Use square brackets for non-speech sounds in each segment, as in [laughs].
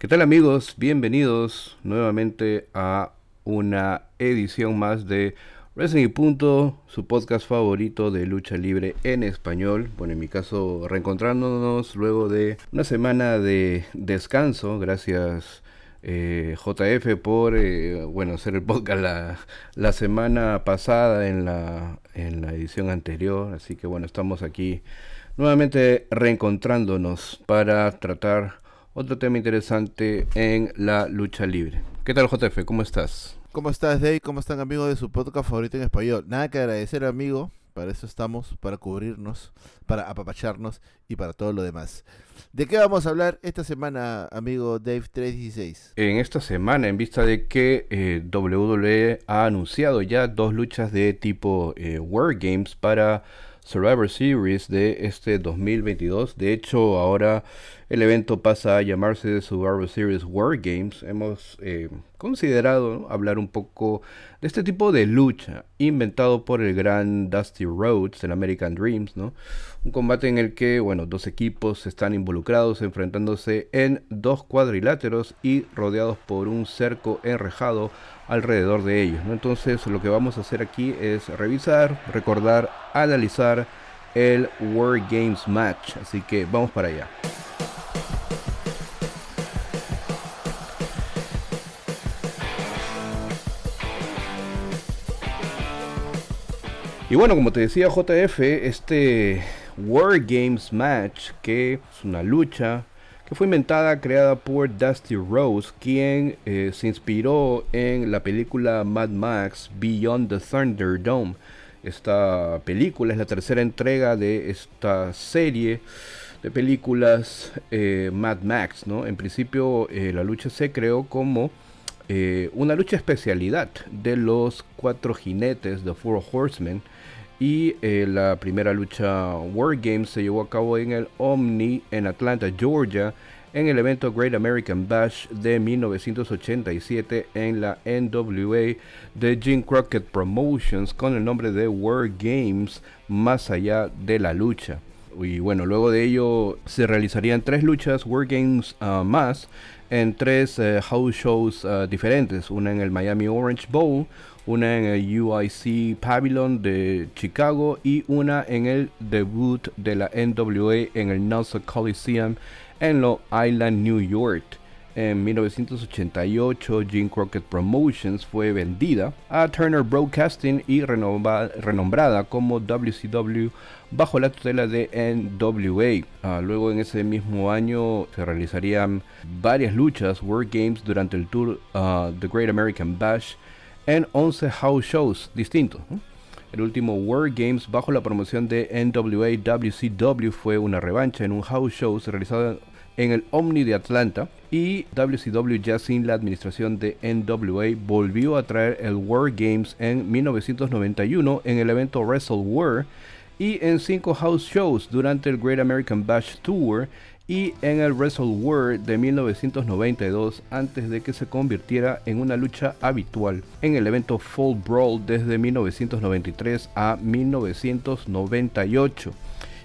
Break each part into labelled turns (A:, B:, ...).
A: ¿Qué tal amigos? Bienvenidos nuevamente a una edición más de Wrestling y Punto, su podcast favorito de lucha libre en español. Bueno, en mi caso, reencontrándonos luego de una semana de descanso. Gracias eh, JF por eh, bueno hacer el podcast la, la semana pasada en la, en la edición anterior. Así que bueno, estamos aquí nuevamente reencontrándonos para tratar otro tema interesante en la lucha libre. ¿Qué tal JF? ¿Cómo estás?
B: ¿Cómo estás, Dave? ¿Cómo están, amigos de su podcast favorito en español? Nada que agradecer, amigo. Para eso estamos, para cubrirnos, para apapacharnos y para todo lo demás. ¿De qué vamos a hablar esta semana, amigo Dave 316?
A: En esta semana, en vista de que eh, WWE ha anunciado ya dos luchas de tipo eh, War Games para Survivor Series de este 2022. De hecho, ahora el evento pasa a llamarse Survivor Series War Games. Hemos eh, considerado hablar un poco de este tipo de lucha inventado por el gran Dusty Rhodes, el American Dreams, ¿no? Un combate en el que, bueno, dos equipos están involucrados enfrentándose en dos cuadriláteros y rodeados por un cerco enrejado alrededor de ellos. ¿no? Entonces lo que vamos a hacer aquí es revisar, recordar, analizar el World Games Match. Así que vamos para allá. Y bueno, como te decía JF, este World Games Match, que es una lucha que fue inventada, creada por Dusty Rose, quien eh, se inspiró en la película Mad Max Beyond the Thunderdome. Esta película es la tercera entrega de esta serie de películas eh, Mad Max. ¿no? En principio eh, la lucha se creó como una lucha especialidad de los cuatro jinetes de Four Horsemen y eh, la primera lucha War Games se llevó a cabo en el Omni en Atlanta, Georgia, en el evento Great American Bash de 1987 en la NWA de Jim Crockett Promotions con el nombre de War Games más allá de la lucha. Y bueno, luego de ello se realizarían tres luchas War Games ah, más en tres eh, house shows ah, diferentes, una en el Miami Orange Bowl, una en el UIC Pavilion de Chicago y una en el debut de la NWA en el Nelson Coliseum en Long Island, New York. En 1988, Jim Crockett Promotions fue vendida a Turner Broadcasting y renombrada como WCW bajo la tutela de NWA. Ah, luego en ese mismo año se realizarían varias luchas World Games durante el tour uh, The Great American Bash en 11 house shows distintos. El último World Games bajo la promoción de NWA WCW fue una revancha en un house show realizado en el Omni de Atlanta y WCW ya sin la administración de NWA volvió a traer el World Games en 1991 en el evento Wrestle War y en cinco house shows durante el Great American Bash Tour y en el Wrestle World de 1992 antes de que se convirtiera en una lucha habitual en el evento Fall Brawl desde 1993 a 1998.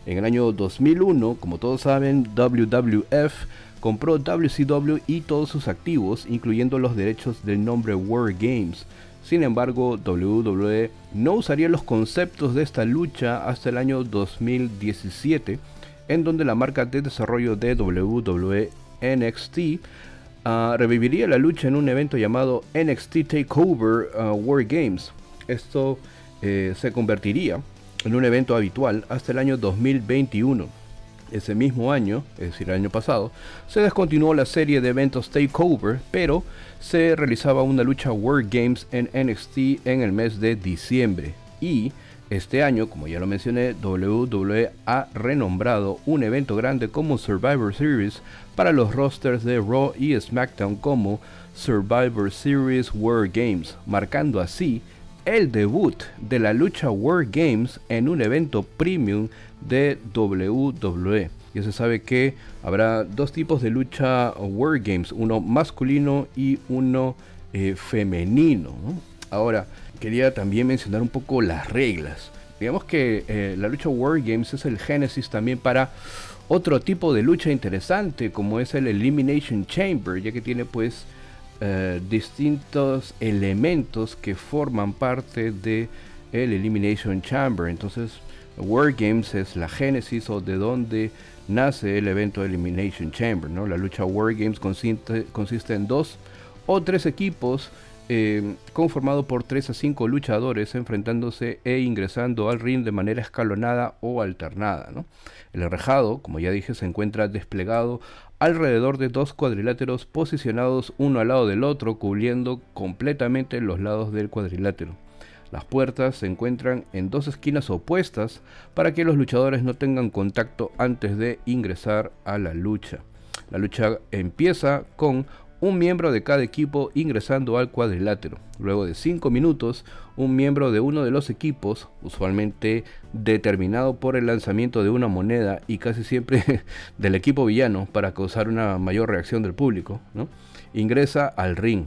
A: En el año 2001, como todos saben, WWF compró WCW y todos sus activos, incluyendo los derechos del nombre War Games. Sin embargo, WWE no usaría los conceptos de esta lucha hasta el año 2017 en donde la marca de desarrollo de WWE NXT ah, reviviría la lucha en un evento llamado NXT Takeover uh, War Games. Esto eh, se convertiría en un evento habitual hasta el año 2021. Ese mismo año, es decir, el año pasado, se descontinuó la serie de eventos Takeover, pero se realizaba una lucha War Games en NXT en el mes de diciembre. Y este año, como ya lo mencioné, WWE ha renombrado un evento grande como Survivor Series para los rosters de Raw y SmackDown como Survivor Series World Games, marcando así el debut de la lucha World Games en un evento premium de WWE. Ya se sabe que habrá dos tipos de lucha World Games, uno masculino y uno eh, femenino. Ahora, quería también mencionar un poco las reglas. Digamos que eh, la lucha War Games es el génesis también para otro tipo de lucha interesante como es el Elimination Chamber, ya que tiene pues eh, distintos elementos que forman parte de el Elimination Chamber. Entonces, War Games es la génesis o de donde nace el evento Elimination Chamber. ¿no? La lucha War Games consiste, consiste en dos o tres equipos eh, conformado por 3 a 5 luchadores enfrentándose e ingresando al ring de manera escalonada o alternada. El enrejado, como ya dije, se encuentra desplegado alrededor de dos cuadriláteros posicionados uno al lado del otro, cubriendo completamente los lados del cuadrilátero. Las puertas se encuentran en dos esquinas opuestas para que los luchadores no tengan contacto antes de ingresar a la lucha. La lucha empieza con un miembro de cada equipo ingresando al cuadrilátero. Luego de 5 minutos, un miembro de uno de los equipos, usualmente determinado por el lanzamiento de una moneda y casi siempre [laughs] del equipo villano para causar una mayor reacción del público, ingresa al ring,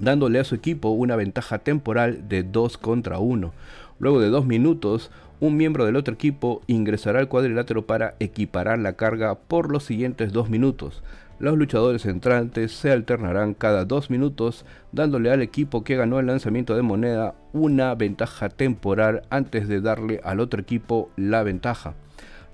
A: dándole a su equipo una ventaja temporal de 2 contra 1. Luego de 2 minutos, un miembro del otro equipo ingresará al cuadrilátero para equiparar la carga por los siguientes 2 minutos. Los luchadores entrantes se alternarán cada dos minutos, dándole al equipo que ganó el lanzamiento de moneda una ventaja temporal antes de darle al otro equipo la ventaja.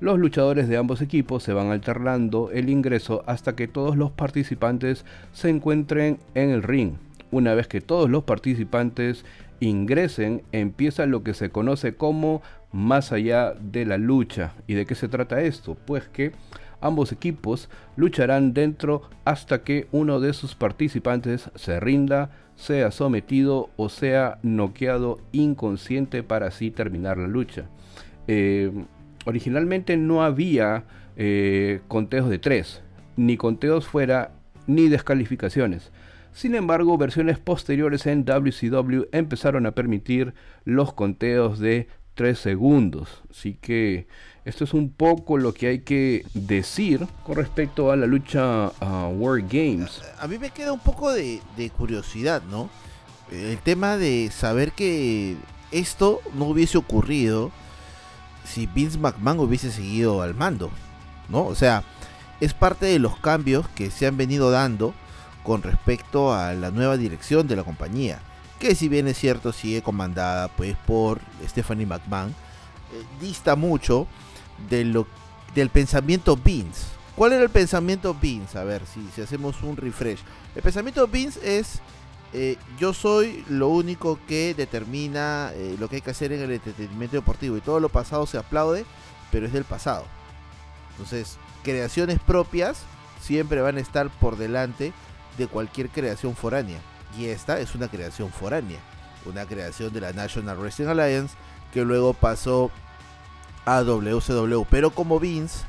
A: Los luchadores de ambos equipos se van alternando el ingreso hasta que todos los participantes se encuentren en el ring. Una vez que todos los participantes ingresen, empieza lo que se conoce como más allá de la lucha. ¿Y de qué se trata esto? Pues que Ambos equipos lucharán dentro hasta que uno de sus participantes se rinda, sea sometido o sea noqueado inconsciente para así terminar la lucha. Eh, originalmente no había eh, conteos de tres, ni conteos fuera, ni descalificaciones. Sin embargo, versiones posteriores en WCW empezaron a permitir los conteos de 3 segundos. Así que esto es un poco lo que hay que decir con respecto a la lucha a War Games.
B: A, mí me queda un poco de, curiosidad, ¿no? El tema de saber que esto no hubiese ocurrido si Vince McMahon hubiese seguido al mando, ¿no? O sea, es parte de los cambios que se han venido dando con respecto a la nueva dirección de la compañía, que si bien es cierto sigue comandada pues por Stephanie McMahon, eh, dista mucho de lo, del pensamiento Beans. ¿Cuál era el pensamiento Beans? A ver, si, si hacemos un refresh. El pensamiento Beans es, eh, yo soy lo único que determina eh, lo que hay que hacer en el entretenimiento deportivo y todo lo pasado se aplaude, pero es del pasado. Entonces, creaciones propias siempre van a estar por delante de cualquier creación foránea. Y esta es una creación foránea, una creación de la National Wrestling Alliance que luego pasó a WCW. Pero como Vince,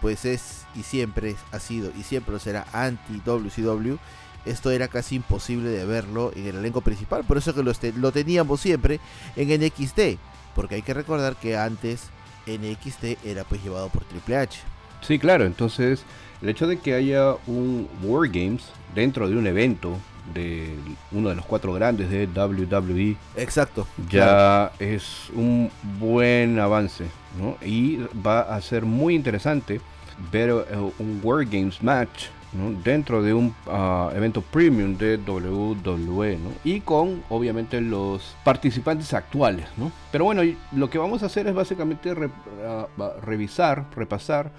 B: pues es y siempre ha sido y siempre será anti-WCW, esto era casi imposible de verlo en el elenco principal. Por eso que lo, este, teníamos siempre en NXT. Porque hay que recordar que antes NXT era pues llevado por Triple H.
A: Sí, claro, entonces el hecho de que haya un War Games dentro de un evento de uno de los cuatro grandes de WWE.
B: Exacto.
A: Ya es un buen avance, ¿no? Y va a ser muy interesante ver eh, un World Games match dentro de un ah, evento premium de WWE ¿no? y con obviamente los participantes actuales ¿no? pero bueno lo que vamos a hacer es básicamente ah, revisar repasar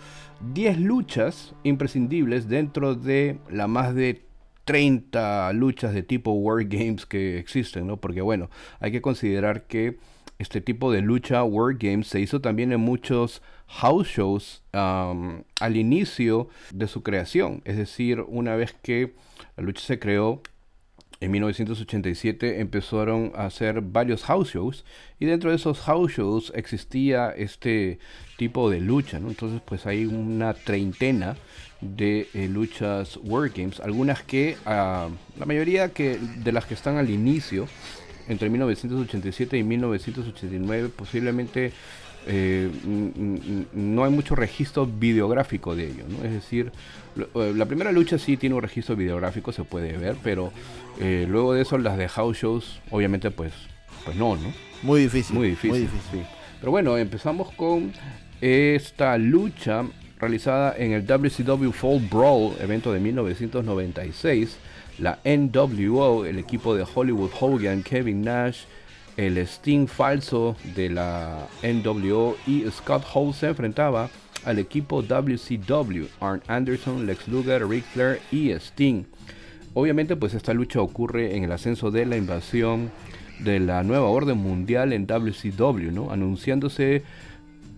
A: 10 luchas imprescindibles dentro de la más de 30 luchas de tipo War Games que existen, ¿no? Porque bueno, hay que considerar que este tipo de lucha War Games se hizo también en muchos house shows al inicio de su creación. Es decir, una vez que la lucha se creó, en 1987 empezaron a hacer varios house shows y dentro de esos house shows existía este tipo de lucha. Entonces pues hay una treintena de eh, luchas World Games, algunas que, ah, la mayoría que, de las que están al inicio, entre 1987 y 1989, posiblemente eh, no hay mucho registro videográfico de ello, ¿no? Es decir, eh, la primera lucha sí tiene un registro videográfico, se puede ver, pero luego de eso las de house shows, obviamente pues, pues no, ¿no?
B: Muy difícil.
A: Muy difícil. Muy difícil. Pero bueno, empezamos con esta lucha realizada en el WCW Fall Brawl, evento de 1996, la NWO, el equipo de Hollywood Hogan, Kevin Nash, el Sting falso de la NWO y Scott Hall se enfrentaba al equipo WCW, Arn Anderson, Lex Luger, Ric Flair y Sting. Obviamente pues esta lucha ocurre en el ascenso de la invasión de la nueva orden mundial en WCW, ¿no? anunciándose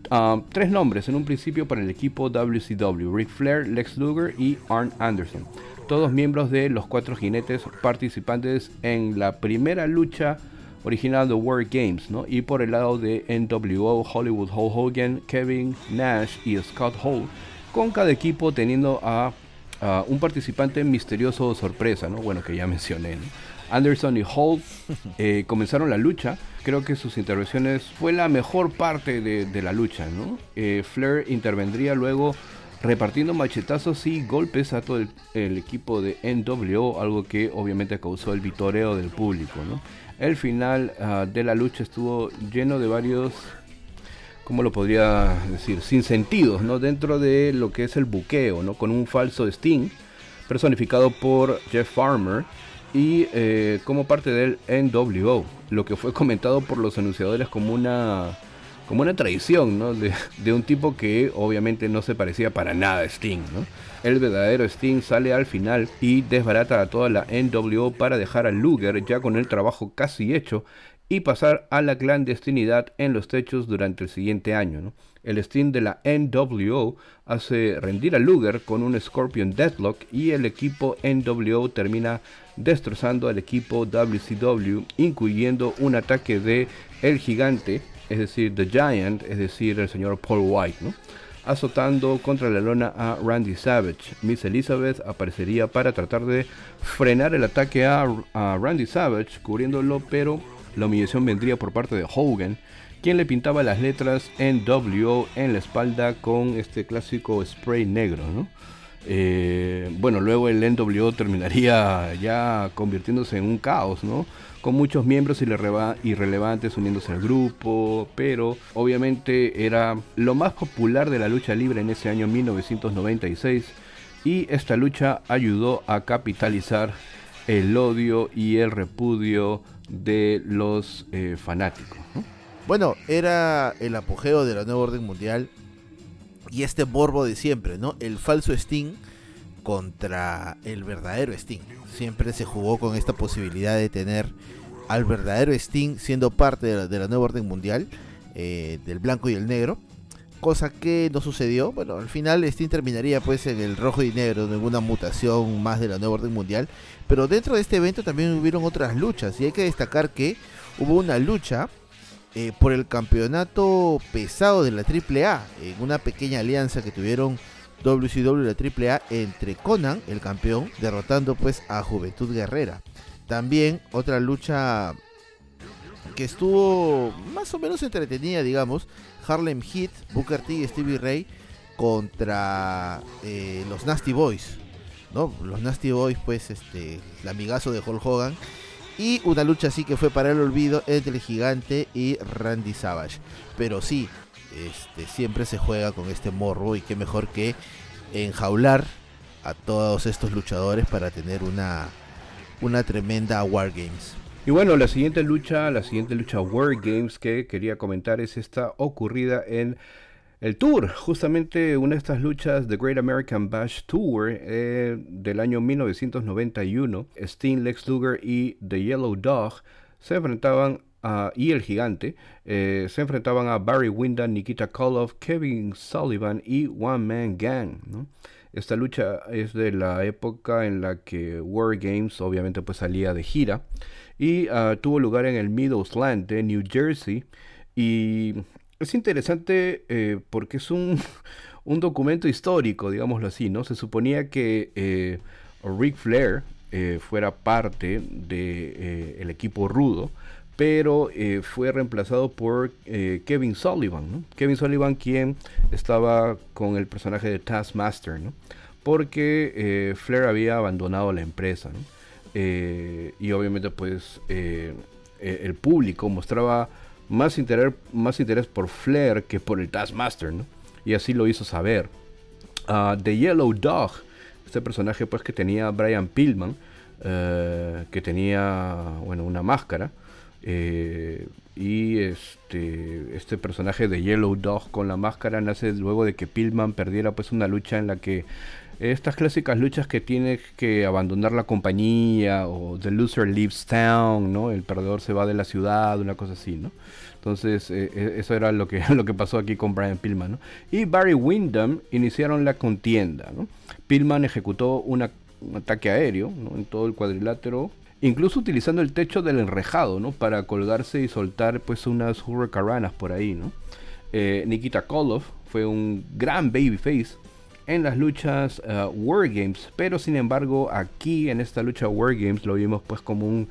A: ah, tres nombres en un principio para el equipo WCW, Ric Flair, Lex Luger y Arn Anderson, todos miembros de los cuatro jinetes participantes en la primera lucha original de World Games, ¿no? Y por el lado de NWO, Hollywood Hulk Hogan, Kevin Nash y Scott Hall, con cada equipo teniendo a, un participante misterioso o sorpresa, ¿no? Bueno, que ya [laughs] mencioné, Anderson y Hall eh, [laughs] comenzaron la lucha. Creo que sus intervenciones fue la mejor parte de, la lucha, ¿no? Eh, Flair intervendría luego repartiendo machetazos y golpes a todo el, el, equipo de NWO, algo que obviamente causó el vitoreo del público, ¿no? El final ah, de la lucha estuvo lleno de varios, ¿cómo lo podría decir? Sin sentidos, ¿no? Dentro de lo que es el buqueo, ¿no? Con un falso Sting personificado por Jeff Farmer y eh, como parte del NWO, lo que fue comentado por los anunciadores como una como una traición, ¿no? De, un tipo que obviamente no se parecía para nada a Sting, ¿no? El verdadero Sting sale al final y desbarata a toda la NWO para dejar a Luger ya con el trabajo casi hecho y pasar a la clandestinidad en los techos durante el siguiente año. El Sting de la NWO hace rendir a Luger con un Scorpion Deadlock y el equipo NWO termina destrozando al equipo WCW, incluyendo un ataque de El Gigante, es decir, The Giant, es decir, el señor Paul White. ¿no? azotando contra la lona a Randy Savage. Miss Elizabeth aparecería para tratar de frenar el ataque a, Randy Savage, cubriéndolo, pero la humillación vendría por parte de Hogan, quien le pintaba las letras NWO en la espalda con este clásico spray negro, eh, bueno, luego el NWO terminaría ya convirtiéndose en un caos, ¿no? Con muchos miembros irrelevantes uniéndose al grupo, pero obviamente era lo más popular de la lucha libre en ese año 1996 y esta lucha ayudó a capitalizar el odio y el repudio de los eh, fanáticos.
B: Bueno, era el apogeo de la nueva orden mundial y este morbo de siempre, ¿no? El falso Sting contra el verdadero Sting. Siempre se jugó con esta posibilidad de tener al verdadero Sting siendo parte de la, nueva orden mundial, eh, del blanco y el negro. Cosa que no sucedió. Bueno, al final Sting terminaría pues en el rojo y negro, en una mutación más de la nueva orden mundial. Pero dentro de este evento también hubieron otras luchas. Y hay que destacar que hubo una lucha eh, por el campeonato pesado de la AAA. En una pequeña alianza que tuvieron WCW y la AAA entre Conan, el campeón, derrotando pues a Juventud Guerrera. También otra lucha que estuvo más o menos entretenida, digamos, Harlem Heat, Booker T y Stevie Ray contra eh, los Nasty Boys. ¿no? Los Nasty Boys, pues, este, el amigazo de Hulk Hogan. Y una lucha así que fue para el olvido entre el gigante y Randy Savage. Pero sí, este, siempre se juega con este morro y qué mejor que enjaular a todos estos luchadores para tener una, una tremenda Wargames.
A: Y bueno, la siguiente lucha, la siguiente lucha Wargames que quería comentar es esta ocurrida en el Tour, justamente una de estas luchas, The Great American Bash Tour eh, del año 1991, Sting, Lex Luger y The Yellow Dog se enfrentaban a, y el gigante eh, se enfrentaban a Barry Windham, Nikita Koloff, Kevin Sullivan y One Man Gang. Esta lucha es de la época en la que War Games obviamente pues salía de gira y ah, tuvo lugar en el Meadowsland de New Jersey y es interesante eh, porque es un, [laughs] un, documento histórico, digámoslo así, ¿no? Se suponía que eh, Ric Flair eh, fuera parte del de, el equipo rudo, pero eh, fue reemplazado por eh, Kevin Sullivan, Kevin Sullivan quien estaba con el personaje de Taskmaster, porque eh, Flair había abandonado la empresa y obviamente pues el público mostraba más interés, más interés por Flair que por el Taskmaster y así lo hizo saber. a The Yellow Dog, este personaje pues que tenía Brian Pillman, que tenía bueno una máscara. Eh, y este, este personaje de Yellow Dog con la máscara nace luego de que Pillman perdiera pues una lucha en la que estas clásicas luchas que tiene que abandonar la compañía o The Loser Leaves Town, ¿no? El perdedor se va de la ciudad, una cosa así, ¿no? Entonces, eh, eh, eso era lo que, [laughs] lo que pasó aquí con Brian Pillman, ¿no? Y Barry Windham iniciaron la contienda, ¿no? Pillman ejecutó un ataque aéreo en todo el cuadrilátero incluso utilizando el techo del enrejado, ¿no? Para colgarse y soltar pues unas hurricanes por ahí, ¿no? Eh, Nikita Koloff fue un gran babyface en las luchas uh, War Games, pero sin embargo aquí en esta lucha War Games lo vimos pues como un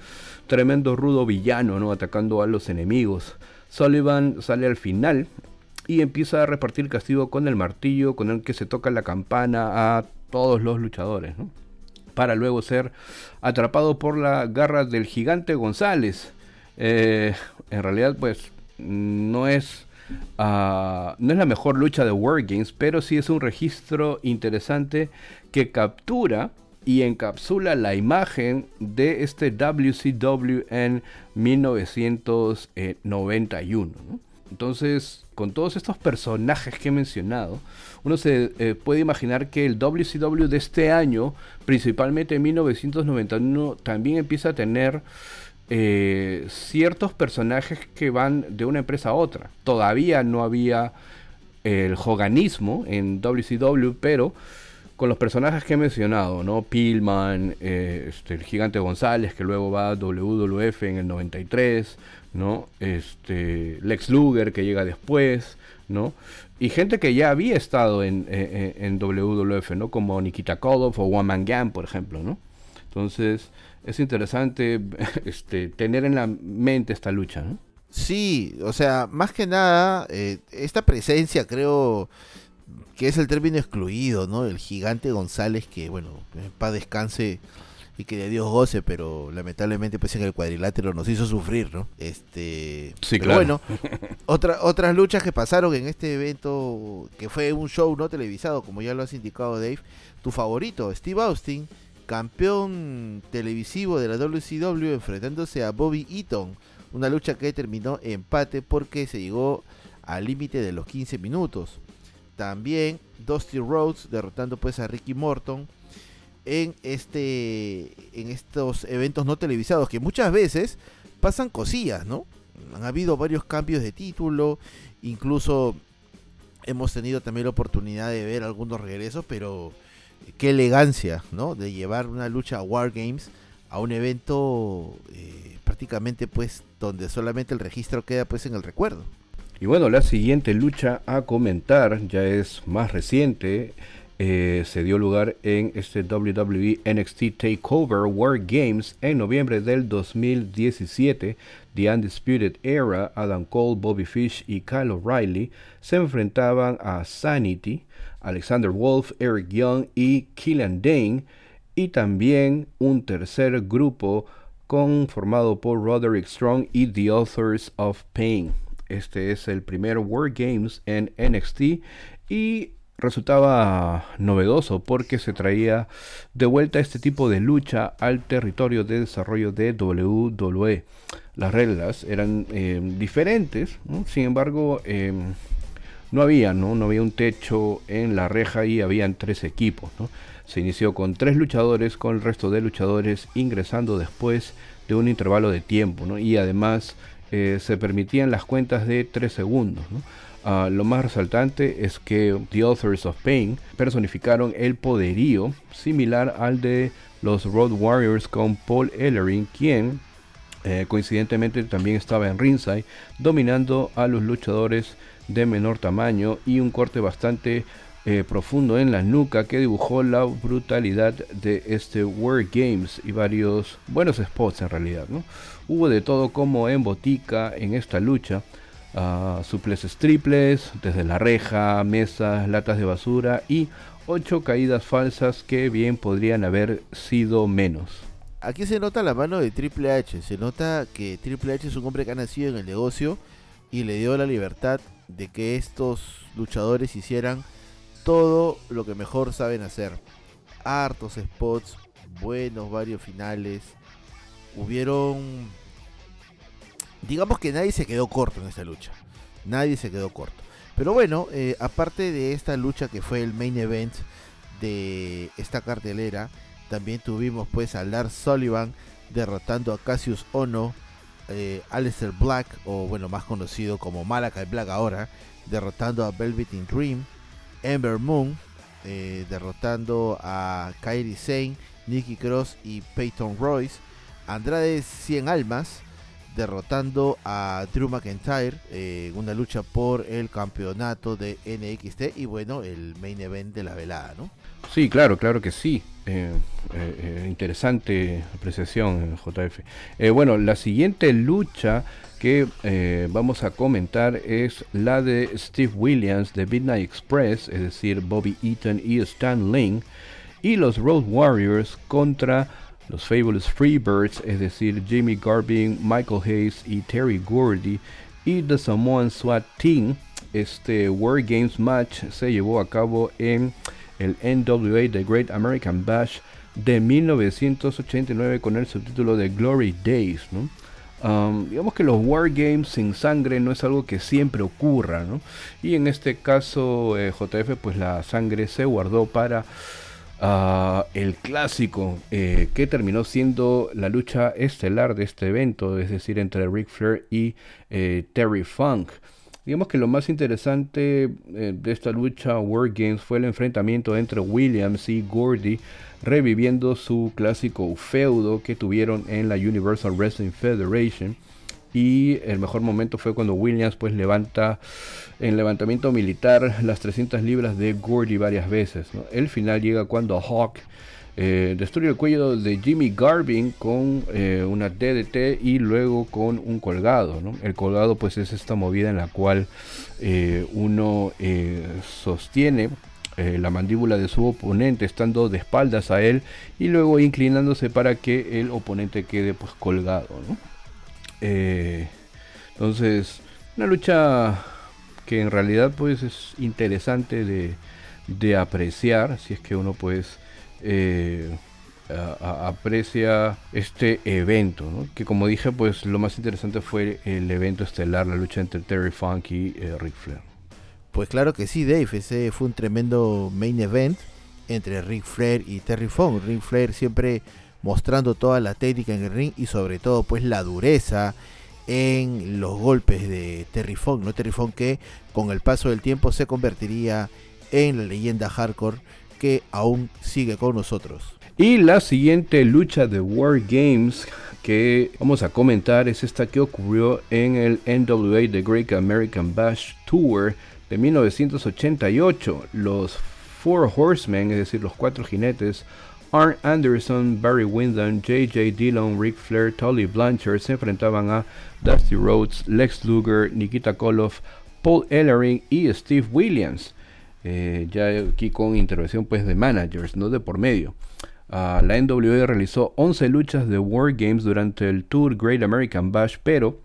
A: tremendo rudo villano, ¿no? Atacando a los enemigos. Sullivan sale al final y empieza a repartir castigo con el martillo con el que se toca la campana a todos los luchadores, ¿no? Para luego ser atrapado por la garra del gigante González. Eh, en realidad, pues no es, ah, no es la mejor lucha de Wargames, pero sí es un registro interesante que captura y encapsula la imagen de este WCW en 1991. Entonces, con todos estos personajes que he mencionado, uno se eh, puede imaginar que el WCW de este año, principalmente en 1991, también empieza a tener eh, ciertos personajes que van de una empresa a otra. Todavía no había el hoganismo en WCW, pero con los personajes que he mencionado, ¿no? Pillman, eh, este, el gigante González, que luego va a WWF en el 93, ¿no? Este, Lex Luger, que llega después, ¿no? Y gente que ya había estado en, en, WWF, ¿no? Como Nikita Koloff o One Man por ejemplo, ¿no? Entonces, es interesante [laughs] este, tener en la mente esta lucha, ¿no?
B: Sí, o sea, más que nada, eh, esta presencia creo que es el término excluido, ¿no? El gigante González, que bueno, para descanse y que de Dios goce, pero lamentablemente pues en el cuadrilátero nos hizo sufrir, ¿no? Este,
A: sí,
B: pero bueno, otra, otras luchas que pasaron en este evento, que fue un show no televisado, como ya lo has indicado Dave, tu favorito, Steve Austin, campeón televisivo de la WCW, enfrentándose a Bobby Eaton, una lucha que terminó empate porque se llegó al límite de los 15 minutos. También Dusty Rhodes derrotando pues a Ricky Morton en este en estos eventos no televisados que muchas veces pasan cosillas, ¿no? Han habido varios cambios de título, incluso hemos tenido también la oportunidad de ver algunos regresos, pero qué elegancia, ¿no? De llevar una lucha a War Games a un evento eh, prácticamente pues donde solamente el registro queda pues en el recuerdo.
A: Y bueno, la siguiente lucha a comentar ya es más reciente. Eh, se dio lugar en este WWE NXT Takeover War Games en noviembre del 2017. The Undisputed Era, Adam Cole, Bobby Fish y Kyle O'Reilly se enfrentaban a Sanity, Alexander Wolf, Eric Young y Killian Dane, y también un tercer grupo conformado por Roderick Strong y The Authors of Pain. Este es el primer World Games en NXT y resultaba novedoso porque se traía de vuelta este tipo de lucha al territorio de desarrollo de WWE. Las reglas eran em, diferentes, sin embargo em, no había, ¿no? no había un techo en la reja y habían tres equipos. Se inició con tres luchadores, con el resto de luchadores ingresando después de un intervalo de tiempo y además eh, se permitían las cuentas de 3 segundos. Ah, lo más resaltante es que The Authors of Pain personificaron el poderío similar al de los Road Warriors con Paul Ellering, quien eh, coincidentemente también estaba en ringside, dominando a los luchadores de menor tamaño y un corte bastante eh, profundo en la nuca que dibujó la brutalidad de este World Games y varios buenos spots en realidad. Hubo de todo como en botica en esta lucha. Uh, supleces triples, desde la reja, mesas, latas de basura y ocho caídas falsas que bien podrían haber sido menos.
B: Aquí se nota la mano de Triple H, se nota que Triple H es un hombre que ha nacido en el negocio y le dio la libertad de que estos luchadores hicieran todo lo que mejor saben hacer. Hartos spots, buenos, varios finales. Hubieron... Digamos que nadie se quedó corto en esta lucha. Nadie se quedó corto. Pero bueno, eh, aparte de esta lucha que fue el main event de esta cartelera, también tuvimos pues a Lars Sullivan derrotando a Cassius Ono, eh, Alistair Black, o bueno, más conocido como Malakai Black ahora, derrotando a Velveteen Dream, Ember Moon, eh, derrotando a Kairi Sane, Nikki Cross y Peyton Royce, Andrade 100 Almas, derrotando a Drew McIntyre en una lucha por el campeonato de NXT y bueno, el main event de la velada, ¿no?
A: Sí, claro, claro que sí. Eh, eh, eh, interesante apreciación, JF. bueno, la siguiente lucha que vamos a comentar es la de Steve Williams de Midnight Express, es decir, Bobby Eaton y Stan Ling, y los Road Warriors contra los Fabulous Freebirds, es decir, Jimmy Garvin, Michael Hayes y Terry Gordy, y The Samoan SWAT Team. Este War Games match se llevó a cabo en el NWA The Great American Bash de 1989 con el subtítulo de Glory Days. Um, digamos que los War Games sin sangre no es algo que siempre ocurra, Y en este caso, eh, JF, pues la sangre se guardó para uh, el clásico eh, que terminó siendo la lucha estelar de este evento, es decir, entre Ric Flair y eh, Terry Funk. Digamos que lo más interesante eh, de esta lucha World Games fue el enfrentamiento entre Williams y Gordy, reviviendo su clásico feudo que tuvieron en la Universal Wrestling Federation. Y el mejor momento fue cuando Williams pues levanta en levantamiento militar las 300 libras de Gordy varias veces. El final llega cuando Hawk eh, destruye el cuello de Jimmy Garvin con eh, una DDT y luego con un colgado. El colgado pues es esta movida en la cual eh, uno sostiene la mandíbula de su oponente estando de espaldas a él y luego inclinándose para que el oponente quede pues colgado. Entonces, una lucha que en realidad pues es interesante de, de apreciar si es que uno pues eh, aprecia este evento, que como dije, pues lo más interesante fue el evento estelar, la lucha entre Terry Funk y eh, Ric Flair.
B: Pues claro que sí, Dave, ese fue un tremendo main event entre Ric Flair y Terry Funk. Ric Flair siempre mostrando toda la técnica en el ring y sobre todo pues la dureza en los golpes de Terry Funk, ¿no? Terry Funk que con el paso del tiempo se convertiría en la leyenda hardcore que aún sigue con nosotros.
A: Y la siguiente lucha de War Games que vamos a comentar es esta que ocurrió en el NWA The Great American Bash Tour de 1988. Los Four Horsemen, es decir, los cuatro jinetes, Arn Anderson, Barry Windham, J.J. Dillon, Ric Flair, Tully Blanchard se enfrentaban a Dusty Rhodes, Lex Luger, Nikita Koloff, Paul Ellering y Steve Williams. Eh, ya aquí con intervención pues de managers, no de por medio. Ah, la NWA realizó 11 luchas de War Games durante el Tour Great American Bash, pero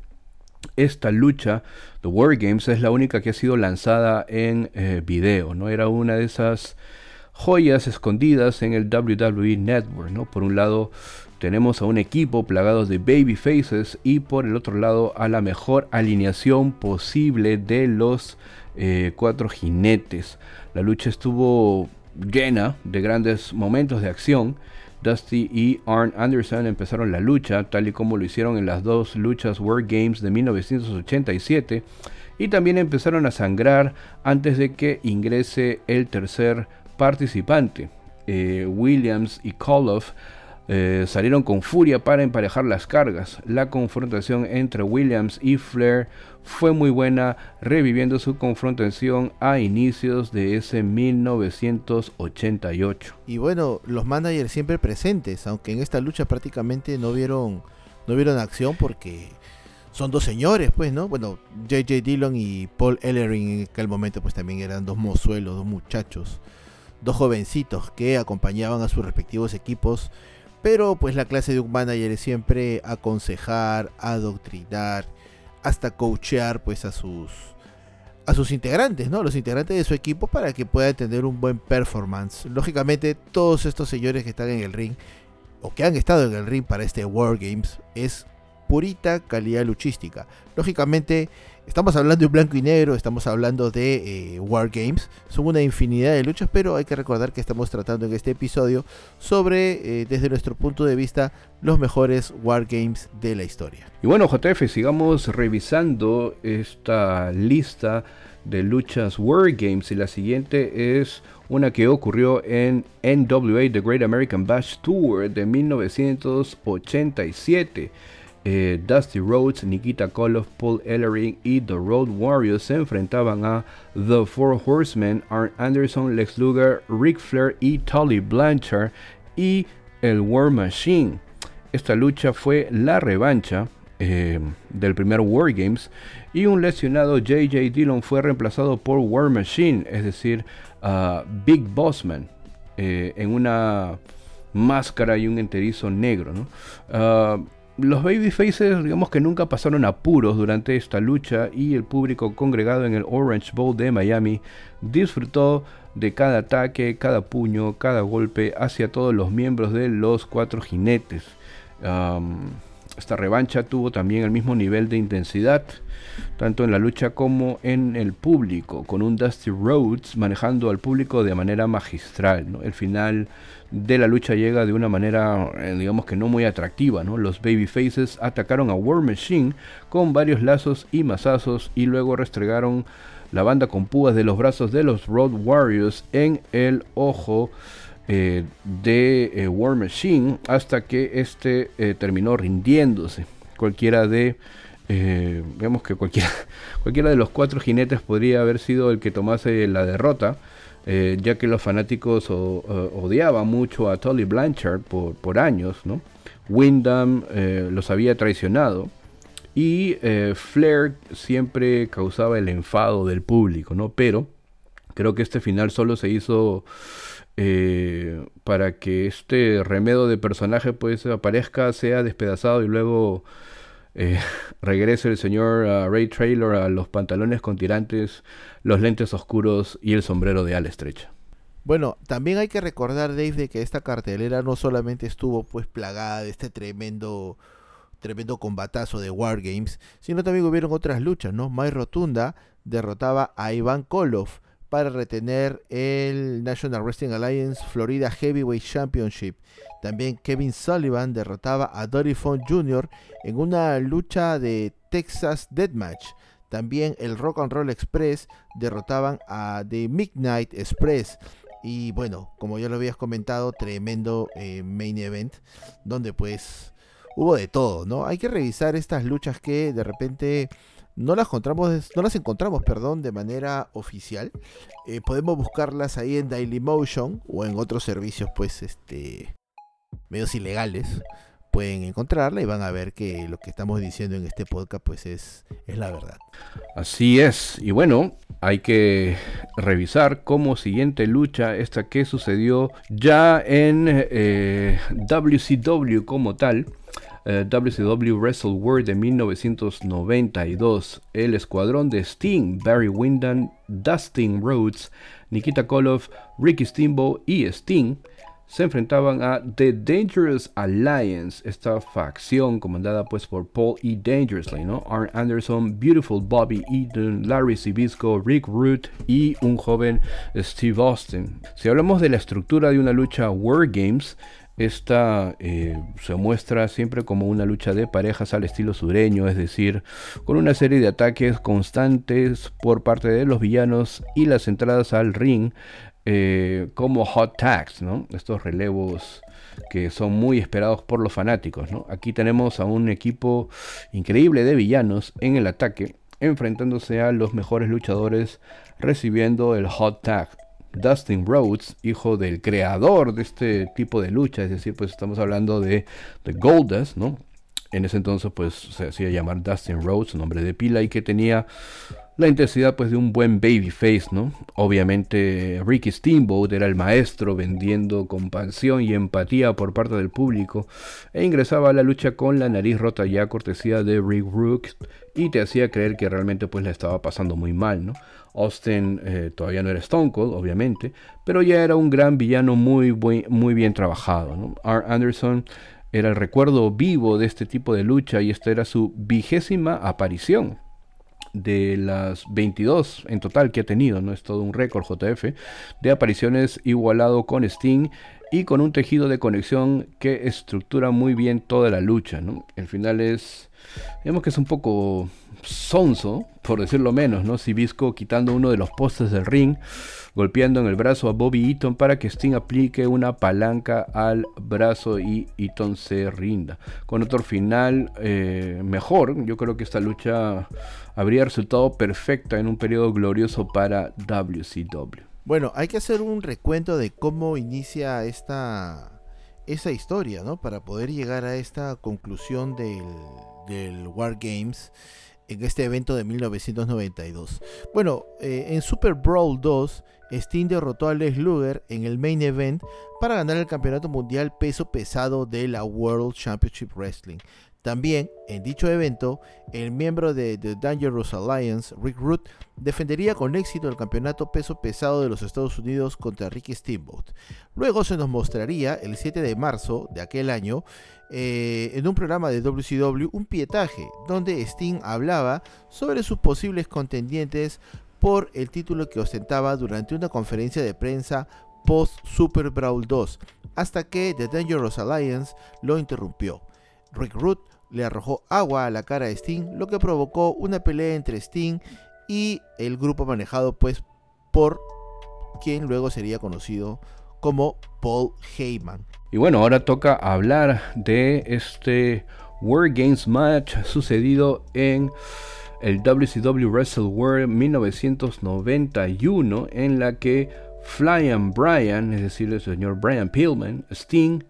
A: esta lucha de War Games es la única que ha sido lanzada en eh, video, ¿no? Era una de esas joyas escondidas en el WWE Network. Por un lado tenemos a un equipo plagado de baby faces y por el otro lado a la mejor alineación posible de los eh, cuatro jinetes. La lucha estuvo llena de grandes momentos de acción. Dusty y Arn Anderson empezaron la lucha, tal y como lo hicieron en las dos luchas World Games de 1987, y también empezaron a sangrar antes de que ingrese el tercer participante. Eh, Williams y Koloff eh, salieron con furia para emparejar las cargas. La confrontación entre Williams y Flair fue muy buena, reviviendo su confrontación a inicios de ese 1988.
B: Y bueno, los managers siempre presentes, aunque en esta lucha prácticamente no vieron, no vieron acción porque son dos señores, pues, ¿no? Bueno, JJ Dillon y Paul Ellering en aquel momento pues también eran dos mozuelos, dos muchachos, dos jovencitos que acompañaban a sus respectivos equipos pero pues la clase de un manager es siempre aconsejar, adoctrinar, hasta coachear pues a sus a sus integrantes, ¿no? Los integrantes de su equipo para que pueda tener un buen performance. Lógicamente, todos estos señores que están en el ring o que han estado en el ring para este War Games es purita calidad luchística. Lógicamente, estamos hablando de un blanco y negro, estamos hablando de eh, War Games, son una infinidad de luchas, pero hay que recordar que estamos tratando en este episodio sobre, eh, desde nuestro punto de vista, los mejores War Games de la historia.
A: Y bueno, JF, sigamos revisando esta lista de luchas War Games y la siguiente es una que ocurrió en NWA The Great American Bash Tour de 1987. Eh, Dusty Rhodes, Nikita Koloff, Paul Ellering y The Road Warriors se enfrentaban a The Four Horsemen, Arn Anderson, Lex Luger, Ric Flair y Tully Blanchard y el War Machine. Esta lucha fue la revancha eh, del primer War Games y un lesionado JJ Dillon fue reemplazado por War Machine, es decir, Big Bossman, eh, en una máscara y un enterizo negro. ¿no? Ah, los babyfaces, digamos que nunca pasaron apuros durante esta lucha y el público congregado en el Orange Bowl de Miami disfrutó de cada ataque, cada puño, cada golpe hacia todos los miembros de los cuatro jinetes. Esta revancha tuvo también el mismo nivel de intensidad, tanto en la lucha como en el público, con un Dusty Rhodes manejando al público de manera magistral. El final de la lucha llega de una manera, eh, digamos que no muy atractiva, ¿no? Los Babyfaces atacaron a War Machine con varios lazos y mazazos y luego restregaron la banda con púas de los brazos de los Road Warriors en el ojo eh, de eh, War Machine hasta que este terminó rindiéndose. Cualquiera de digamos que cualquiera, [laughs] cualquiera de los cuatro jinetes podría haber sido el que tomase la derrota eh, ya que los fanáticos odiaban mucho a Tully Blanchard por, años, ¿no? Wyndham eh, los había traicionado y eh, Flair siempre causaba el enfado del público, ¿no? Pero creo que este final solo se hizo para que este remedo de personaje pues aparezca, sea despedazado y luego [laughs] regrese el señor uh, Ray Traylor a los pantalones con tirantes los lentes oscuros y el sombrero de ala estrecha.
B: Bueno, también hay que recordar, Dave, de que esta cartelera no solamente estuvo pues plagada de este tremendo tremendo combatazo de Wargames, sino también hubieron otras luchas, ¿no? Mai Rotunda derrotaba a Iván Koloff para retener el National Wrestling Alliance Florida Heavyweight Championship. También Kevin Sullivan derrotaba a Dory Font Jr. en una lucha de Texas Deathmatch. También el Rock and Roll Express derrotaban a The Midnight Express. Y bueno, como ya lo habías comentado, tremendo eh, main event donde pues hubo de todo, ¿no? Hay que revisar estas luchas que de repente no las encontramos, no las encontramos, perdón, de manera oficial. Eh, podemos buscarlas ahí en Dailymotion o en otros servicios, pues, este, medios ilegales pueden encontrarla y van a ver que lo que estamos diciendo en este podcast pues es, es la verdad.
A: Así es, y bueno, hay que revisar como siguiente lucha esta que sucedió ya en WCW eh, como tal. Eh, WCW Wrestle World de 1992. El escuadrón de Sting, Barry Windham, Dustin Rhodes, Nikita Koloff, Ricky Steamboat y Sting se enfrentaban a The Dangerous Alliance, esta facción comandada pues por Paul E. Dangerously, ¿no? Arn Anderson, Beautiful Bobby Eaton, Larry Zbysko, Rick Root y un joven Steve Austin. Si hablamos de la estructura de una lucha War Games, esta eh, se muestra siempre como una lucha de parejas al estilo sureño, es decir, con una serie de ataques constantes por parte de los villanos y las entradas al ring eh, como hot tags. Estos relevos que son muy esperados por los fanáticos. Aquí tenemos a un equipo increíble de villanos en el ataque, enfrentándose a los mejores luchadores recibiendo el hot tag. Dustin Rhodes, hijo del creador de este tipo de lucha, es decir, pues estamos hablando de, de Goldust, ¿no? en ese entonces pues se hacía llamar Dustin Rhodes, nombre de pila, y que tenía la intensidad pues de un buen babyface, ¿no? Obviamente Ricky Steamboat era el maestro vendiendo compasión y empatía por parte del público e ingresaba a la lucha con la nariz rota ya cortesía de Rick Rook y te hacía creer que realmente pues la estaba pasando muy mal, ¿no? Austin eh, todavía no era Stone Cold, obviamente, pero ya era un gran villano muy, muy, muy bien trabajado, ¿no? R. Anderson era el recuerdo vivo de este tipo de lucha y esta era su vigésima aparición de las 22 en total que ha tenido, no es todo un récord JF, de apariciones igualado con Sting y con un tejido de conexión que estructura muy bien toda la lucha. El final es, digamos que es un poco sonso, por decirlo menos, ¿no? Visco quitando uno de los postes del ring, golpeando en el brazo a Bobby Eaton para que Sting aplique una palanca al brazo y Eaton se rinda. Con otro final eh, mejor, yo creo que esta lucha habría resultado perfecta en un periodo glorioso para WCW.
B: Bueno, hay que hacer un recuento de cómo inicia esta, esa historia, ¿no? Para poder llegar a esta conclusión del, del War Games en este evento de 1992. Bueno, eh, en Super Brawl 2, Sting derrotó a Les Luger en el main event para ganar el campeonato mundial peso pesado de la World Championship Wrestling. También, en dicho evento, el miembro de The Dangerous Alliance, Rick Root, defendería con éxito el campeonato peso pesado de los Estados Unidos contra Ricky Steamboat. Luego se nos mostraría, el 7 de marzo de aquel año, eh, en un programa de WCW, un pietaje, donde Sting hablaba sobre sus posibles contendientes por el título que ostentaba durante una conferencia de prensa post Super Brawl 2, hasta que The Dangerous Alliance lo interrumpió. Rick Root le arrojó agua a la cara de Sting, lo que provocó una pelea entre Sting y el grupo manejado pues por quien luego sería conocido como Paul Heyman.
A: Y bueno, ahora toca hablar de este World Games match sucedido en el WCW Wrestle World 1991 en la que Flying Brian, es decir, el señor Brian Pillman, Sting,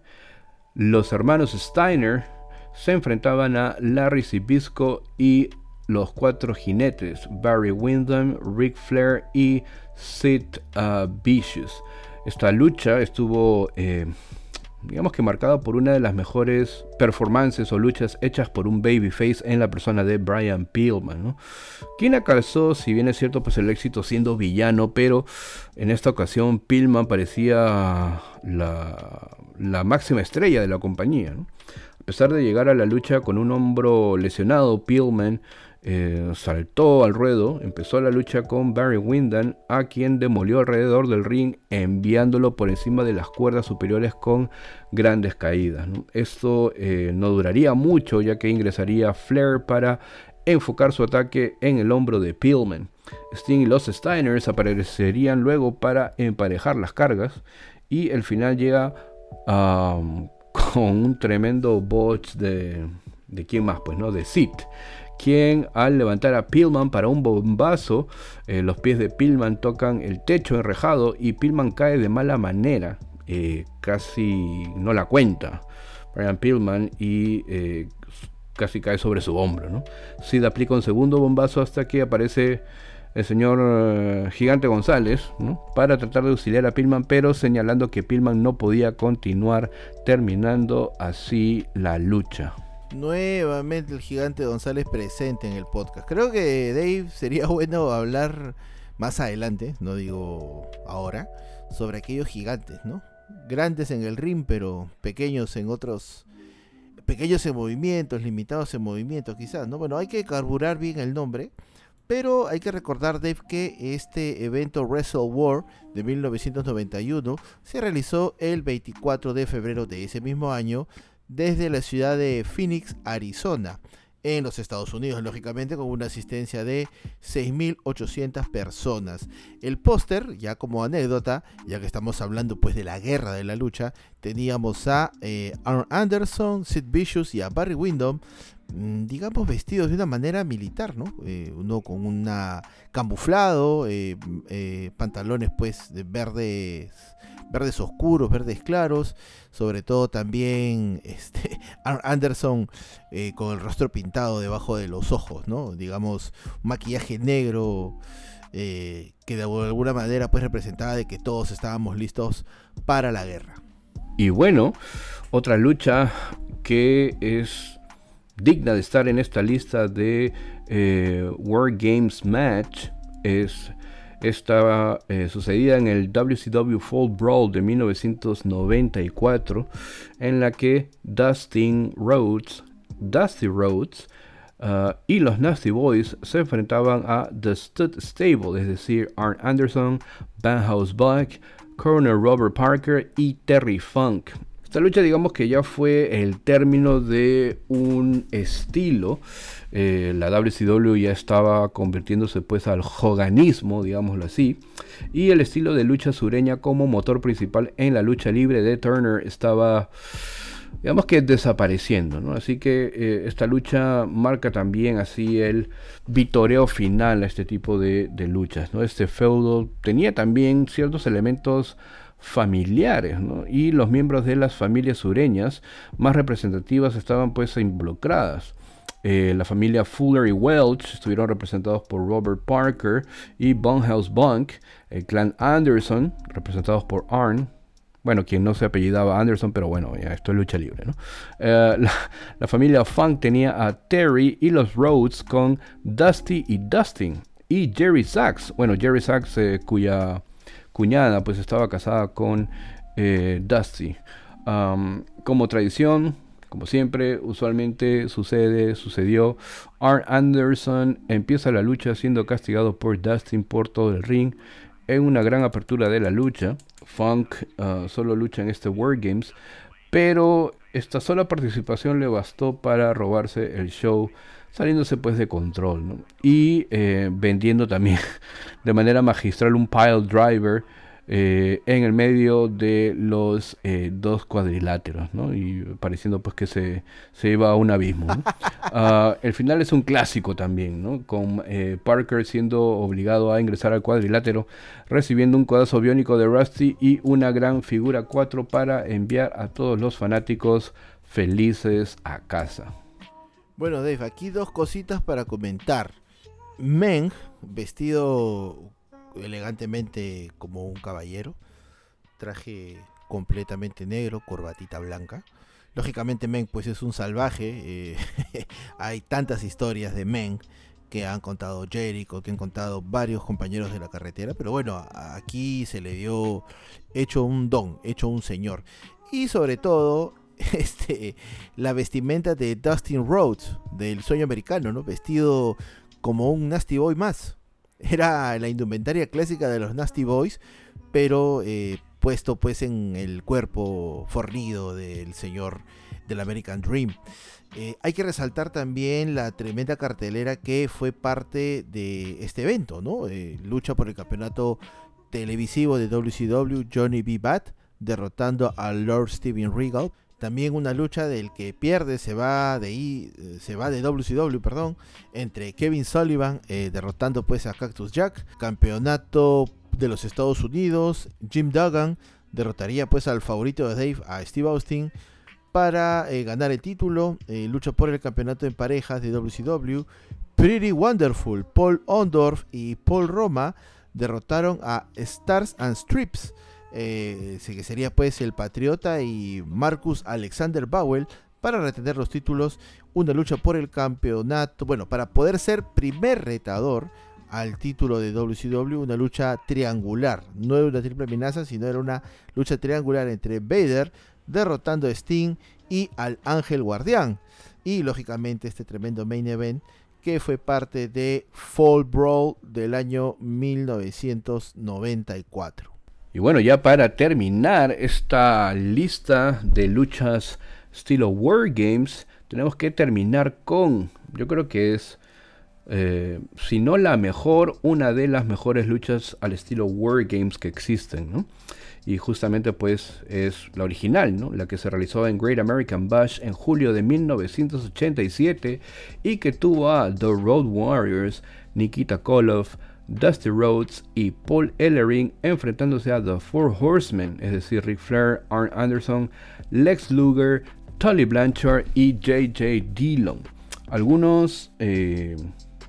A: los hermanos Steiner se enfrentaban a Larry Zbysko y los cuatro jinetes, Barry Windham, Ric Flair y Sid uh, Vicious. Esta lucha estuvo, eh, digamos que marcada por una de las mejores performances o luchas hechas por un babyface en la persona de Brian Pillman, quien alcanzó, si bien es cierto, pues el éxito siendo villano, pero en esta ocasión Pillman parecía la, máxima estrella de la compañía. A pesar de llegar a la lucha con un hombro lesionado, Pillman eh, saltó al ruedo, empezó la lucha con Barry Windham, a quien demolió alrededor del ring, enviándolo por encima de las cuerdas superiores con grandes caídas. Esto eh, no duraría mucho, ya que ingresaría Flair para enfocar su ataque en el hombro de Pillman. Sting y los Steiners aparecerían luego para emparejar las cargas y el final llega a con un tremendo botch de, de quién más, pues, ¿no? De Sid, quien al levantar a Pillman para un bombazo, eh, los pies de Pillman tocan el techo enrejado y Pillman cae de mala manera, eh, casi no la cuenta. Brian Pillman y eh, casi cae sobre su hombro, ¿no? Sid aplica un segundo bombazo hasta que aparece el señor eh, Gigante González para tratar de auxiliar a Pillman, pero señalando que Pillman no podía continuar, terminando así la lucha.
B: Nuevamente el Gigante González presente en el podcast. Creo que Dave sería [laughs] bueno hablar más adelante, no digo ahora, sobre aquellos gigantes, ¿no? Grandes en el ring, pero pequeños en otros pequeños en movimientos, limitados en movimientos quizás, ¿no? Bueno, hay que carburar bien el nombre pero hay que recordar, Dave, que este evento Wrestle War de 1991 se realizó el 24 de febrero de ese mismo año desde la ciudad de Phoenix, Arizona en los Estados Unidos, lógicamente con una asistencia de 6.800 personas. El póster, ya como anécdota, ya que estamos hablando pues de la guerra de la lucha, teníamos a eh, Anderson, Sid Vicious y a Barry Windham digamos, vestidos de una manera militar, ¿no? Eh, uno con una camuflado, eh, eh, pantalones pues de verdes, verdes oscuros, verdes claros, sobre todo también [laughs] este, Anderson con el rostro pintado debajo de los ojos, ¿no? Digamos, un maquillaje negro. que de alguna manera pues representaba de que todos estábamos listos para la guerra.
A: Y bueno, otra lucha que es digna de estar en esta lista de eh, World Games Match es esta eh, sucedida en el WCW Fall Brawl de 1994 en la que Dustin Rhodes, Dusty Rhodes uh, y los Nasty Boys se enfrentaban a The Stud Stable, es decir, Arn Anderson, Van House Buck, Coroner Robert Parker y Terry Funk. Esta lucha digamos que ya fue el término de un estilo. Eh, la WCW ya estaba convirtiéndose pues al hoganismo, digámoslo así. Y el estilo de lucha sureña como motor principal en la lucha libre de Turner estaba digamos que desapareciendo. Así que eh, esta lucha marca también así el vitoreo final a este tipo de, de luchas, ¿no? Este feudo tenía también ciertos elementos familiares, y los miembros de las familias sureñas más representativas estaban pues involucradas. Eh, la familia Fuller y Welch estuvieron representados por Robert Parker y Bonhouse Bunk, el clan Anderson, representados por Arn, bueno, quien no se apellidaba Anderson, pero bueno, esto es lucha libre, eh, la, familia Funk tenía a Terry y los Rhodes con Dusty y Dustin. Y Jerry Sachs, bueno, Jerry Sachs, eh, cuya cuñada pues estaba casada con eh, Dusty. como tradición, como siempre, usualmente sucede, sucedió. Arn Anderson empieza la lucha siendo castigado por Dustin por todo el ring. En una gran apertura de la lucha, Funk ah, solo lucha en este War Games, pero esta sola participación le bastó para robarse el show saliéndose pues de control y eh, vendiendo también [laughs] de manera magistral un pile driver eh, en el medio de los eh, dos cuadriláteros ¿no? y pareciendo pues que se, se iba a un abismo uh, [laughs] el final es un clásico también ¿no? con Parker siendo obligado a ingresar al cuadrilátero recibiendo un codazo biónico de Rusty y una gran figura 4 para enviar a todos los fanáticos felices a casa
B: bueno, Dave, aquí dos cositas para comentar. Meng, vestido elegantemente como un caballero, traje completamente negro, corbatita blanca. Lógicamente Meng pues es un salvaje, eh, [laughs] hay tantas historias de Meng que han contado Jericho, que han contado varios compañeros de la carretera, pero bueno, aquí se le dio hecho un don, hecho un señor. Y sobre todo [laughs] este, la vestimenta de Dustin Rhodes, del sueño americano, ¿no? Vestido como un Nasty Boy más. Era la indumentaria clásica de los Nasty Boys, pero eh, puesto pues en el cuerpo fornido del señor del American Dream. Eh, hay que resaltar también la tremenda cartelera que fue parte de este evento, ¿no? Eh, lucha por el campeonato televisivo de WCW Johnny B. Bat, derrotando a Lord Steven Regal. También una lucha del que pierde se va de eh, se va de WCW, perdón, entre Kevin Sullivan eh, derrotando pues a Cactus Jack, campeonato de los Estados Unidos, Jim Duggan derrotaría pues al favorito de Dave a Steve Austin para eh, ganar el título, lucha por el campeonato en parejas de WCW, Pretty Wonderful, Paul Ondorf y Paul Roma derrotaron a Stars and Strips eh, que sería pues el Patriota y Marcus Alexander Bowell para retener los títulos, una lucha por el campeonato, bueno, para poder ser primer retador al título de WCW, una lucha triangular, no era una triple amenaza, sino era una lucha triangular entre Vader derrotando a Sting y al Ángel Guardián. Y lógicamente este tremendo main event que fue parte de Fall Brawl del año 1994.
A: Y bueno, ya para terminar esta lista de luchas estilo War Games, tenemos que terminar con, yo creo que es eh, si no la mejor, una de las mejores luchas al estilo War Games que existen, ¿no? Y justamente pues es la original, ¿no? La que se realizó en Great American Bash en julio de 1987 y que tuvo a The Road Warriors, Nikita Koloff, Dusty Rhodes y Paul Ellering enfrentándose a The Four Horsemen, es decir, Ric Flair, Arn Anderson, Lex Luger, Tully Blanchard y JJ Dillon. Algunos, eh,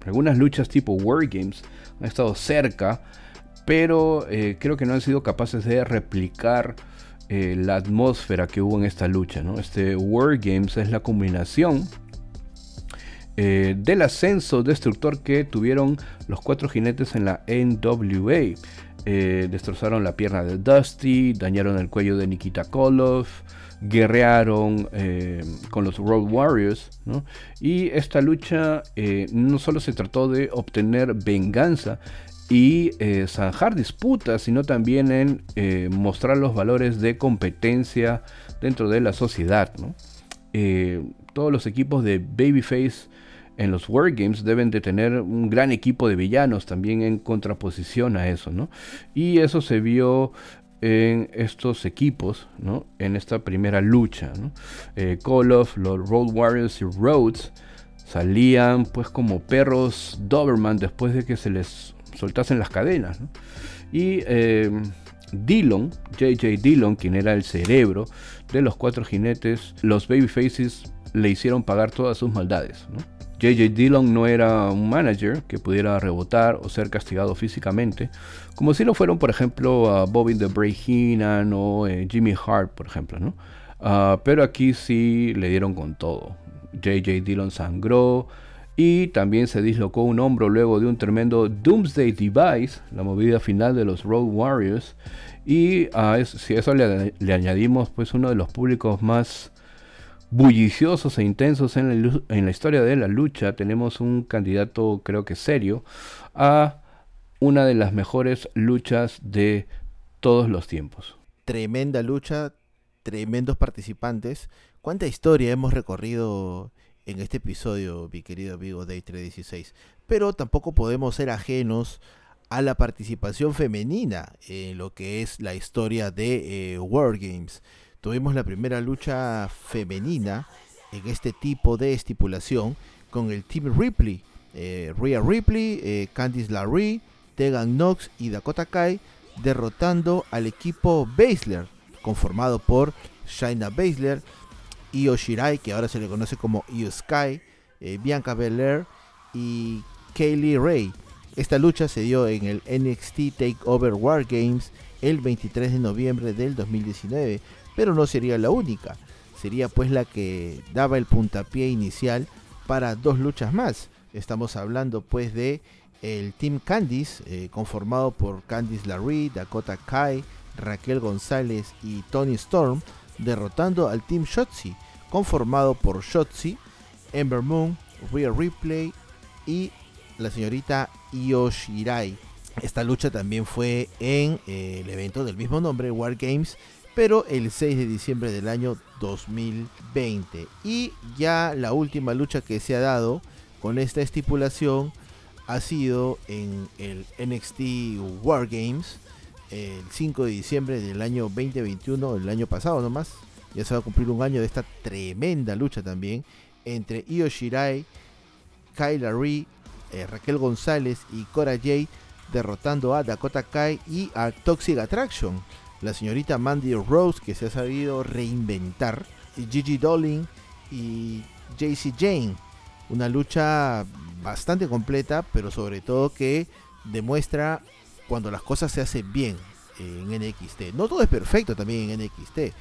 A: algunas luchas tipo Wargames han estado cerca, pero eh, creo que no han sido capaces de replicar eh, la atmósfera que hubo en esta lucha. ¿no? Este Wargames es la combinación eh, del ascenso destructor que tuvieron los cuatro jinetes en la NWA. Eh, destrozaron la pierna de Dusty, dañaron el cuello de Nikita Koloff, guerrearon eh, con los Road Warriors. Y esta lucha no solo se trató de obtener venganza y zanjar disputas, sino también en mostrar los valores de competencia dentro de la sociedad. todos los equipos de Babyface en los Wargames deben de tener un gran equipo de villanos también en contraposición a eso, ¿no? Y eso se vio en estos equipos, ¿no? En esta primera lucha, ¿no? Eh, Call of, los Road Warriors y Rhodes salían pues como perros Doberman después de que se les soltasen las cadenas, ¿no? Y eh, Dillon, JJ Dillon, quien era el cerebro de los cuatro jinetes, los Babyfaces le hicieron pagar todas sus maldades, ¿no? JJ Dillon no era un manager que pudiera rebotar o ser castigado físicamente, como si lo fueron, por ejemplo, a Bobby the Bray o eh, Jimmy Hart, por ejemplo, ¿no? Ah, pero aquí sí le dieron con todo. JJ Dillon sangró y también se dislocó un hombro luego de un tremendo Doomsday Device, la movida final de los Road Warriors. Y a eso, si a eso le, le añadimos pues uno de los públicos más bulliciosos e intensos en la, en la, historia de la lucha, tenemos un candidato creo que serio a una de las mejores luchas de todos los tiempos.
B: Tremenda lucha, tremendos participantes. ¿Cuánta historia hemos recorrido en este episodio, mi querido amigo Day 316? Pero tampoco podemos ser ajenos a la participación femenina en lo que es la historia de eh, War Games tuvimos la primera lucha femenina en este tipo de estipulación con el Team Ripley, eh, Rhea Ripley, eh, Candice LaRue, Tegan Knox y Dakota Kai derrotando al equipo Baszler conformado por Shaina Baszler, Io Shirai que ahora se le conoce como Io Sky, eh, Bianca Belair y Kaylee Ray. Esta lucha se dio en el NXT Takeover War Games el 23 de noviembre del 2019 pero no sería la única. Sería pues la que daba el puntapié inicial para dos luchas más. Estamos hablando pues de el Team Candice, eh, conformado por Candice LaRue, Dakota Kai, Raquel González y Tony Storm, derrotando al Team Shotzi, conformado por Shotzi, Ember Moon, Rhea Ripley y la señorita Io Shirai. Esta lucha también fue en eh, el evento del mismo nombre, War Games, pero el 6 de diciembre del año 2020. Y ya la última lucha que se ha dado con esta estipulación ha sido en el NXT War Games el 5 de diciembre del año 2021, el año pasado nomás. Ya se va a cumplir un año de esta tremenda lucha también entre Io Shirai, Kyla Ree, eh, Raquel González y Cora Jade derrotando a Dakota Kai y a Toxic Attraction la señorita Mandy Rose, que se ha sabido reinventar, Gigi Dolin y JC Jane. Una lucha bastante completa, pero sobre todo que demuestra cuando las cosas se hacen bien en NXT. No todo es perfecto también en NXT.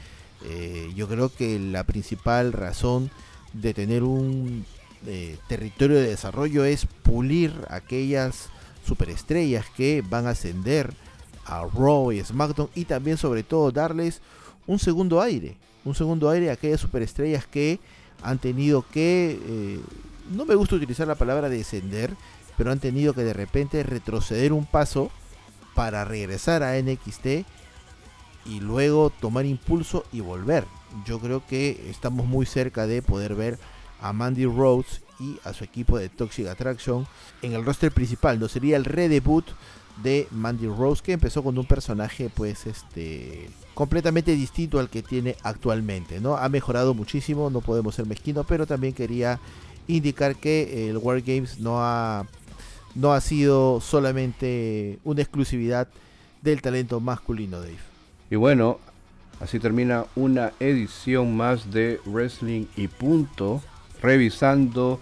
B: Eh, yo creo que la principal razón de tener un eh, territorio de desarrollo es pulir aquellas superestrellas que van a ascender a Raw y SmackDown y también sobre todo darles un segundo aire, un segundo aire a aquellas superestrellas que han tenido que, eh, no me gusta utilizar la palabra descender, pero han tenido que de repente retroceder un paso para regresar a NXT y luego tomar impulso y volver. Yo creo que estamos muy cerca de poder ver a Mandy Rhodes y a su equipo de Toxic Attraction en el roster principal. No sería el redebut de Mandy Rose que empezó con un personaje pues este completamente distinto al que tiene actualmente, ¿no? Ha mejorado muchísimo, no podemos ser mezquinos, pero también quería indicar que el War Games no ha no ha sido solamente una exclusividad del talento masculino, Dave.
A: Y bueno, así termina una edición más de Wrestling y punto, revisando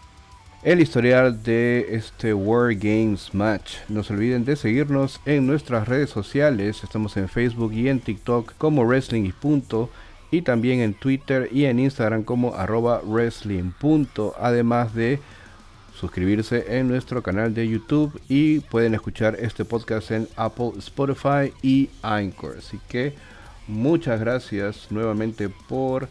A: el historial de este War Games Match. No se olviden de seguirnos en nuestras redes sociales. Estamos en Facebook y en TikTok como Wrestling y Punto. Y también en Twitter y en Instagram como arroba Wrestling. Además de suscribirse en nuestro canal de YouTube. Y pueden escuchar este podcast en Apple, Spotify y Anchor. Así que muchas gracias nuevamente por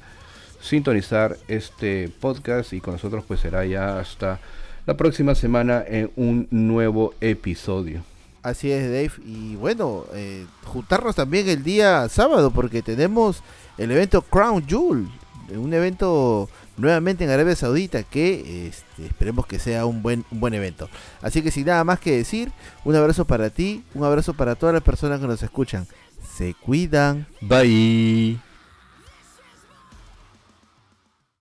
A: sintonizar este podcast y con nosotros pues será ya hasta la próxima semana en un nuevo episodio.
B: Así es Dave y bueno, eh, juntarnos también el día sábado porque tenemos el evento Crown Jewel, un evento nuevamente en Arabia Saudita que este, esperemos que sea un buen, un buen evento. Así que sin nada más que decir, un abrazo para ti, un abrazo para todas las personas que nos escuchan. Se cuidan.
A: Bye.